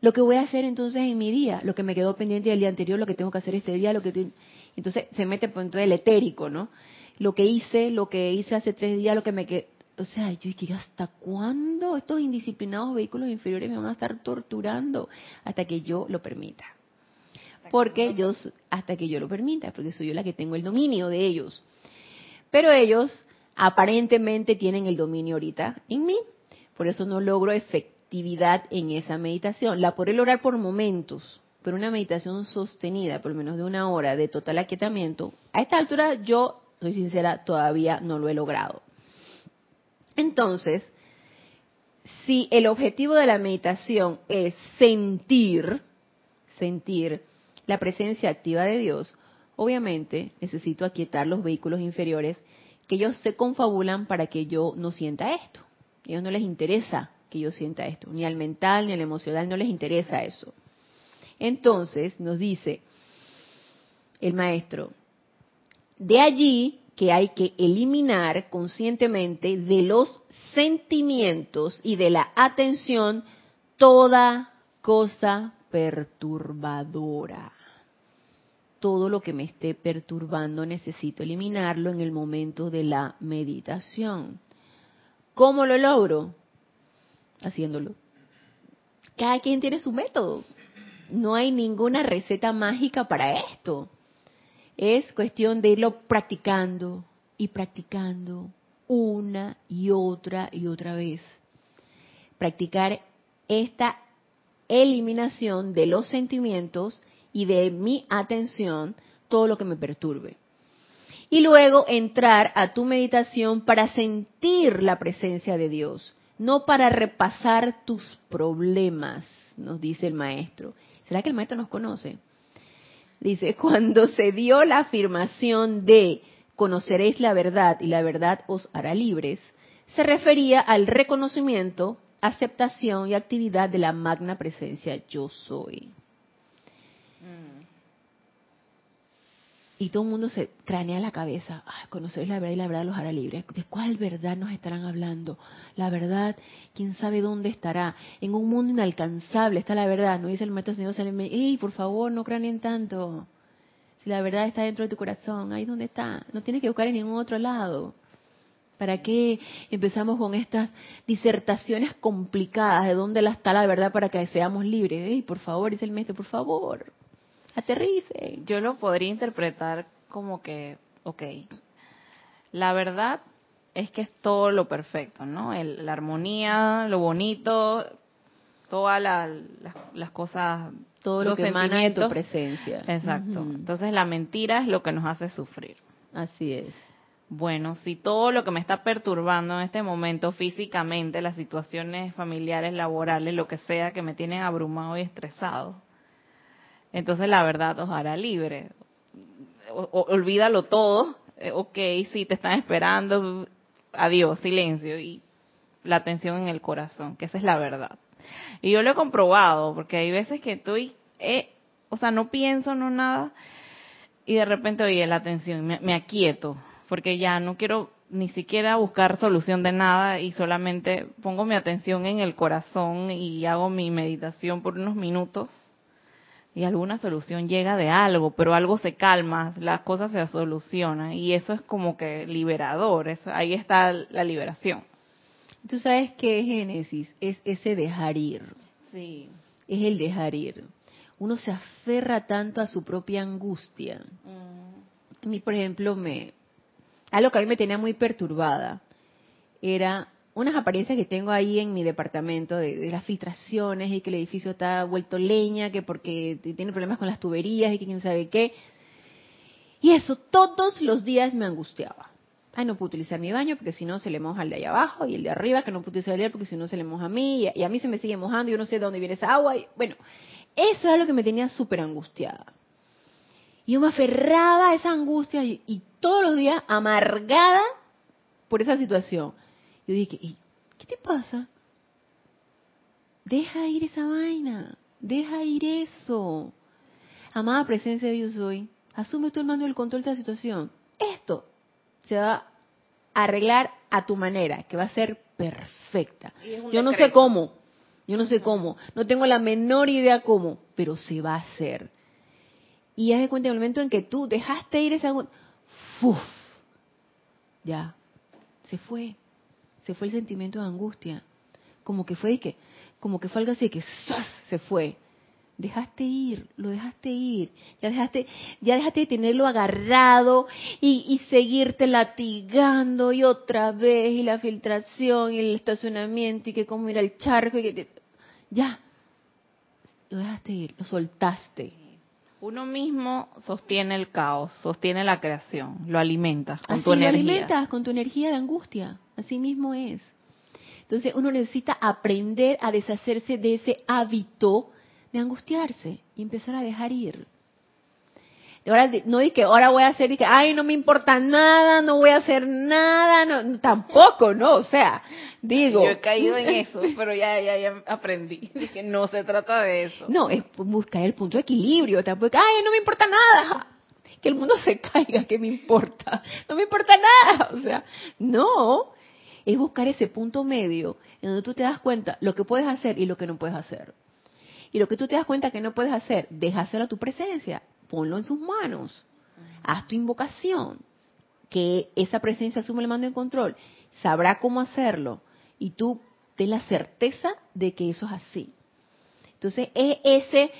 lo que voy a hacer entonces en mi día, lo que me quedó pendiente del día anterior, lo que tengo que hacer este día, lo que entonces se mete por todo el etérico, ¿no? Lo que hice, lo que hice hace tres días, lo que me quedó, o sea, yo dije, ¿hasta cuándo estos indisciplinados vehículos inferiores me van a estar torturando? Hasta que yo lo permita. Porque yo, hasta que yo lo permita, porque soy yo la que tengo el dominio de ellos. Pero ellos aparentemente tienen el dominio ahorita en mí. Por eso no logro efectuar en esa meditación. La podré lograr por momentos, pero una meditación sostenida, por lo menos de una hora, de total aquietamiento, a esta altura yo, soy sincera, todavía no lo he logrado. Entonces, si el objetivo de la meditación es sentir, sentir la presencia activa de Dios, obviamente necesito aquietar los vehículos inferiores que ellos se confabulan para que yo no sienta esto. A ellos no les interesa que yo sienta esto. Ni al mental ni al emocional no les interesa eso. Entonces nos dice el maestro, de allí que hay que eliminar conscientemente de los sentimientos y de la atención toda cosa perturbadora. Todo lo que me esté perturbando necesito eliminarlo en el momento de la meditación. ¿Cómo lo logro? haciéndolo. Cada quien tiene su método. No hay ninguna receta mágica para esto. Es cuestión de irlo practicando y practicando una y otra y otra vez. Practicar esta eliminación de los sentimientos y de mi atención, todo lo que me perturbe. Y luego entrar a tu meditación para sentir la presencia de Dios no para repasar tus problemas, nos dice el maestro. ¿Será que el maestro nos conoce? Dice, cuando se dio la afirmación de conoceréis la verdad y la verdad os hará libres, se refería al reconocimiento, aceptación y actividad de la magna presencia yo soy. Y todo el mundo se cranea la cabeza, Ay, conocer la verdad y la verdad los hará libres. ¿De cuál verdad nos estarán hablando? La verdad, quién sabe dónde estará. En un mundo inalcanzable está la verdad. No dice el maestro Señor, ¡Ey, por favor, no craneen tanto! Si la verdad está dentro de tu corazón, ahí donde está. No tienes que buscar en ningún otro lado. ¿Para qué empezamos con estas disertaciones complicadas de dónde está la verdad para que seamos libres? ¡Ey, por favor! Dice el maestro, por favor aterrice. Yo lo podría interpretar como que, ok, la verdad es que es todo lo perfecto, ¿no? la armonía, lo bonito, todas las cosas, todo lo que emana de tu presencia. Exacto. Entonces la mentira es lo que nos hace sufrir. Así es. Bueno, si todo lo que me está perturbando en este momento físicamente, las situaciones familiares, laborales, lo que sea que me tienen abrumado y estresado, entonces la verdad os hará libre. olvídalo todo, eh, ok, sí, te están esperando, adiós, silencio, y la atención en el corazón, que esa es la verdad. Y yo lo he comprobado, porque hay veces que estoy, eh, o sea, no pienso, no nada, y de repente, oye, la atención, me, me aquieto, porque ya no quiero ni siquiera buscar solución de nada y solamente pongo mi atención en el corazón y hago mi meditación por unos minutos y alguna solución llega de algo, pero algo se calma, las cosas se solucionan y eso es como que liberador, ahí está la liberación. Tú sabes que es Génesis, es ese dejar ir. Sí. Es el dejar ir. Uno se aferra tanto a su propia angustia. Mm. A mí, por ejemplo, me algo que a mí me tenía muy perturbada era unas apariencias que tengo ahí en mi departamento de, las filtraciones y que el edificio está vuelto leña, que porque tiene problemas con las tuberías y que quién sabe qué. Y eso todos los días me angustiaba. Ay, no puedo utilizar mi baño porque si no se le moja al de allá abajo y el de arriba que no puedo utilizar el de porque si no se le moja a mí y a, mí se me sigue mojando, yo no sé de dónde viene esa agua. Y, bueno, eso era lo que me tenía súper angustiada. Yo me aferraba a esa angustia y, todos los días amargada por esa situación. Yo dije, ¿qué te pasa? Deja ir esa vaina, deja ir eso. Amada presencia de Dios hoy, asume tú el mando del control de la situación. Esto se va a arreglar a tu manera, que va a ser perfecta. Yo no sé cómo, yo no sé cómo, no tengo la menor idea cómo, pero se va a hacer. Y haz de cuenta en el momento en que tú dejaste ir esa... ¡Fuf! Ya, se fue. Se fue el sentimiento de angustia. Como que fue, que, como que fue algo así que se fue. Dejaste ir, lo dejaste ir. Ya dejaste, ya dejaste de tenerlo agarrado y, y seguirte latigando y otra vez y la filtración y el estacionamiento y que cómo ir al charco y que ya lo dejaste ir, lo soltaste uno mismo sostiene el caos, sostiene la creación, lo alimenta con tu energía. Lo alimentas con tu energía de angustia, así mismo es. Entonces uno necesita aprender a deshacerse de ese hábito de angustiarse y empezar a dejar ir. Ahora, no que ahora voy a hacer y que, ay, no me importa nada, no voy a hacer nada, no, tampoco, ¿no? O sea, digo. Yo he caído en eso, pero ya, ya, ya aprendí que no se trata de eso. No, es buscar el punto de equilibrio, tampoco, ay, no me importa nada. Que el mundo se caiga, ¿qué me importa? No me importa nada. O sea, no. Es buscar ese punto medio en donde tú te das cuenta lo que puedes hacer y lo que no puedes hacer. Y lo que tú te das cuenta que no puedes hacer, deja a tu presencia ponlo en sus manos. Haz tu invocación, que esa presencia asume el mando en control, sabrá cómo hacerlo y tú ten la certeza de que eso es así. Entonces es ese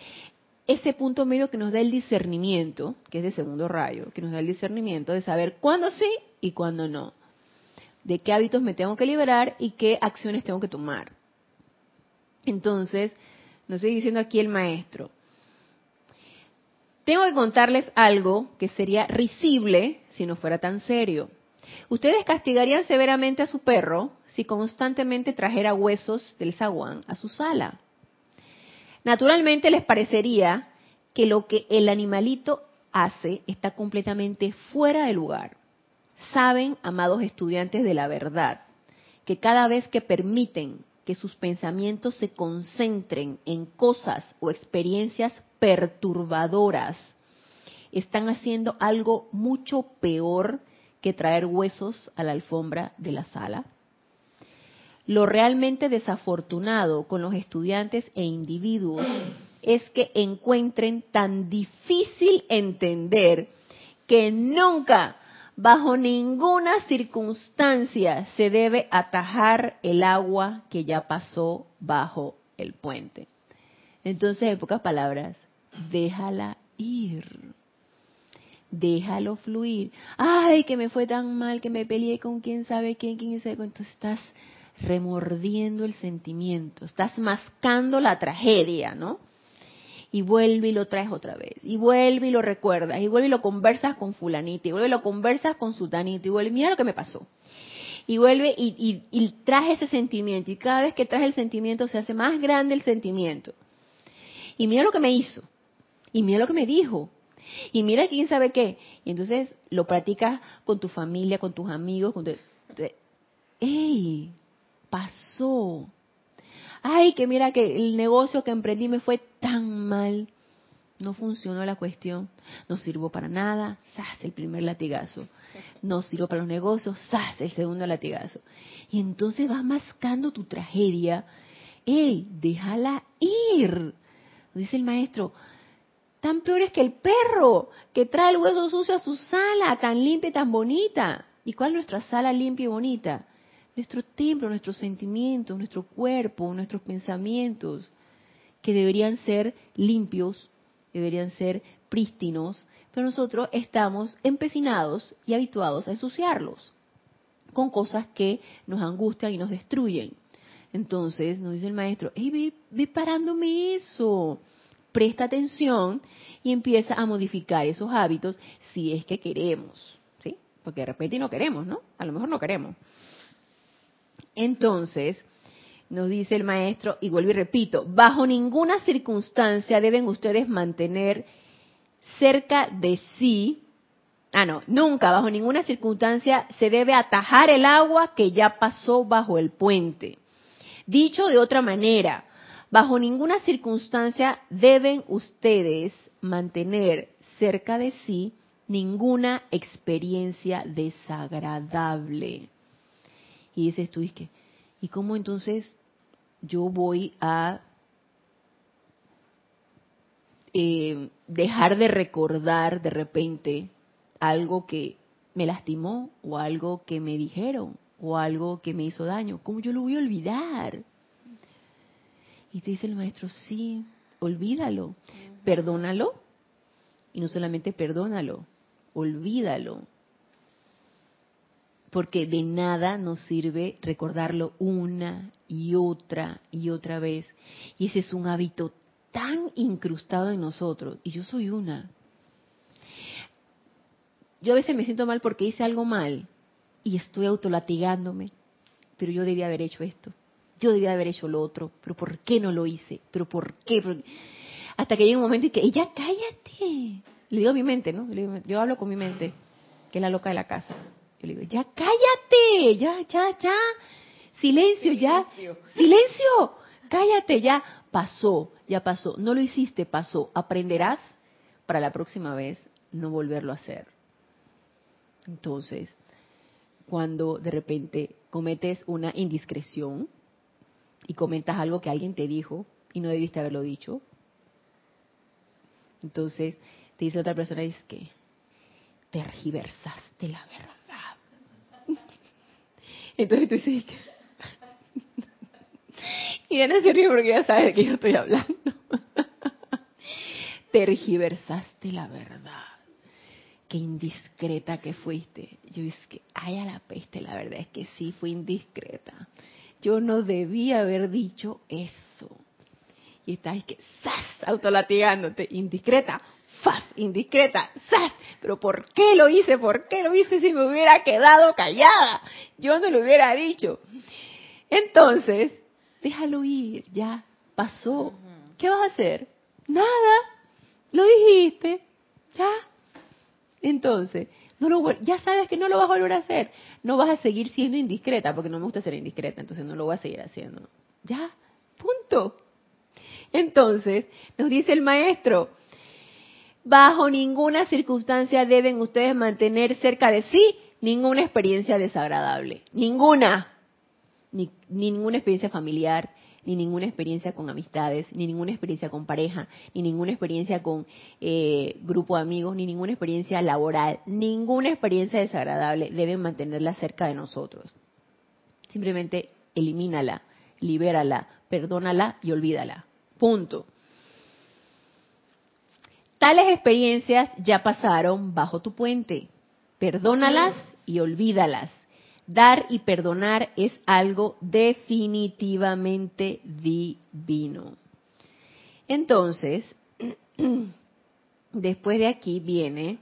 ese punto medio que nos da el discernimiento, que es de segundo rayo, que nos da el discernimiento de saber cuándo sí y cuándo no, de qué hábitos me tengo que liberar y qué acciones tengo que tomar. Entonces, nos sigue diciendo aquí el maestro, tengo que contarles algo que sería risible si no fuera tan serio. Ustedes castigarían severamente a su perro si constantemente trajera huesos del zaguán a su sala. Naturalmente les parecería que lo que el animalito hace está completamente fuera de lugar. Saben, amados estudiantes de la verdad, que cada vez que permiten que sus pensamientos se concentren en cosas o experiencias perturbadoras están haciendo algo mucho peor que traer huesos a la alfombra de la sala. Lo realmente desafortunado con los estudiantes e individuos es que encuentren tan difícil entender que nunca, bajo ninguna circunstancia, se debe atajar el agua que ya pasó bajo el puente. Entonces, en pocas palabras, déjala ir. Déjalo fluir. Ay, que me fue tan mal, que me peleé con quién sabe quién, quién sabe Entonces estás remordiendo el sentimiento, estás mascando la tragedia, ¿no? Y vuelve y lo traes otra vez, y vuelve y lo recuerdas, y vuelve y lo conversas con fulanita, y vuelve y lo conversas con sutanito, y vuelve, mira lo que me pasó. Y vuelve y, y, y trae ese sentimiento, y cada vez que traes el sentimiento se hace más grande el sentimiento. Y mira lo que me hizo, y mira lo que me dijo. Y mira quién sabe qué. Y entonces lo practicas con tu familia, con tus amigos, con ¡Ey! Pasó. Ay, que mira que el negocio que emprendí me fue tan mal. No funcionó la cuestión. No sirvo para nada. ¡Sas! El primer latigazo. No sirvo para los negocios. ¡Sas! El segundo latigazo. Y entonces vas mascando tu tragedia. ¡Ey! Déjala ir. Dice el maestro, tan peores que el perro que trae el hueso sucio a su sala, tan limpia y tan bonita. ¿Y cuál es nuestra sala limpia y bonita? Nuestro templo, nuestros sentimientos, nuestro cuerpo, nuestros pensamientos, que deberían ser limpios, deberían ser prístinos, pero nosotros estamos empecinados y habituados a ensuciarlos. con cosas que nos angustian y nos destruyen. Entonces nos dice el maestro, hey, ve, ve parándome eso, presta atención y empieza a modificar esos hábitos si es que queremos, ¿sí? Porque de repente no queremos, ¿no? A lo mejor no queremos. Entonces, nos dice el maestro, y vuelvo y repito, bajo ninguna circunstancia deben ustedes mantener cerca de sí, ah no, nunca, bajo ninguna circunstancia se debe atajar el agua que ya pasó bajo el puente. Dicho de otra manera, bajo ninguna circunstancia deben ustedes mantener cerca de sí ninguna experiencia desagradable. Y dices tú, que ¿y cómo entonces yo voy a eh, dejar de recordar de repente algo que me lastimó o algo que me dijeron o algo que me hizo daño? ¿Cómo yo lo voy a olvidar? Y te dice el maestro, sí, olvídalo, perdónalo. Y no solamente perdónalo, olvídalo porque de nada nos sirve recordarlo una y otra y otra vez. Y ese es un hábito tan incrustado en nosotros, y yo soy una. Yo a veces me siento mal porque hice algo mal y estoy autolatigándome, pero yo debía haber hecho esto, yo debía haber hecho lo otro, pero ¿por qué no lo hice? ¿Pero por qué? Hasta que llega un momento y que, ella cállate. Le digo a mi mente, ¿no? Yo hablo con mi mente, que es la loca de la casa le digo, ya cállate, ya, ya, ya. Silencio, ya. Silencio, cállate, ya. Pasó, ya pasó. No lo hiciste, pasó. Aprenderás para la próxima vez no volverlo a hacer. Entonces, cuando de repente cometes una indiscreción y comentas algo que alguien te dijo y no debiste haberlo dicho, entonces te dice otra persona, es que tergiversaste la verdad. Entonces tú dices, y Ana se ríe porque ya sabe de qué yo estoy hablando. Tergiversaste la verdad. Qué indiscreta que fuiste. Yo dije, que, ay, a la peste, la verdad es que sí fui indiscreta. Yo no debía haber dicho eso. Y estás que, ¡zas! Autolatigándote, indiscreta, ¡fas! Indiscreta, ¡zas! Pero ¿por qué lo hice? ¿Por qué lo hice si me hubiera quedado callada? Yo no lo hubiera dicho. Entonces, déjalo ir, ya pasó. ¿Qué vas a hacer? Nada. Lo dijiste, ya. Entonces, no lo, ya sabes que no lo vas a volver a hacer. No vas a seguir siendo indiscreta, porque no me gusta ser indiscreta, entonces no lo voy a seguir haciendo. Ya, punto. Entonces, nos dice el maestro, bajo ninguna circunstancia deben ustedes mantener cerca de sí ninguna experiencia desagradable, ninguna, ni, ninguna experiencia familiar, ni ninguna experiencia con amistades, ni ninguna experiencia con pareja, ni ninguna experiencia con eh, grupo de amigos, ni ninguna experiencia laboral, ninguna experiencia desagradable deben mantenerla cerca de nosotros. Simplemente elimínala, libérala, perdónala y olvídala. Punto. Tales experiencias ya pasaron bajo tu puente. Perdónalas y olvídalas. Dar y perdonar es algo definitivamente divino. Entonces, después de aquí viene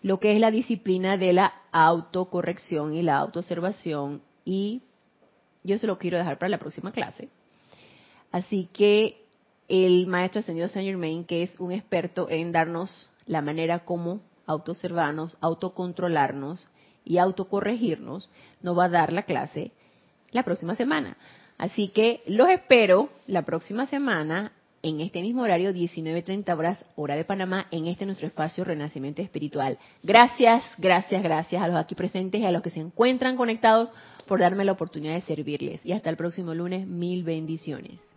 lo que es la disciplina de la autocorrección y la autoobservación y yo se lo quiero dejar para la próxima clase. Así que el maestro ascendido Saint Germain, que es un experto en darnos la manera como autoobservarnos, autocontrolarnos y autocorregirnos, nos va a dar la clase la próxima semana. Así que los espero la próxima semana en este mismo horario, 19.30 horas, hora de Panamá, en este nuestro espacio Renacimiento Espiritual. Gracias, gracias, gracias a los aquí presentes y a los que se encuentran conectados por darme la oportunidad de servirles. Y hasta el próximo lunes, mil bendiciones.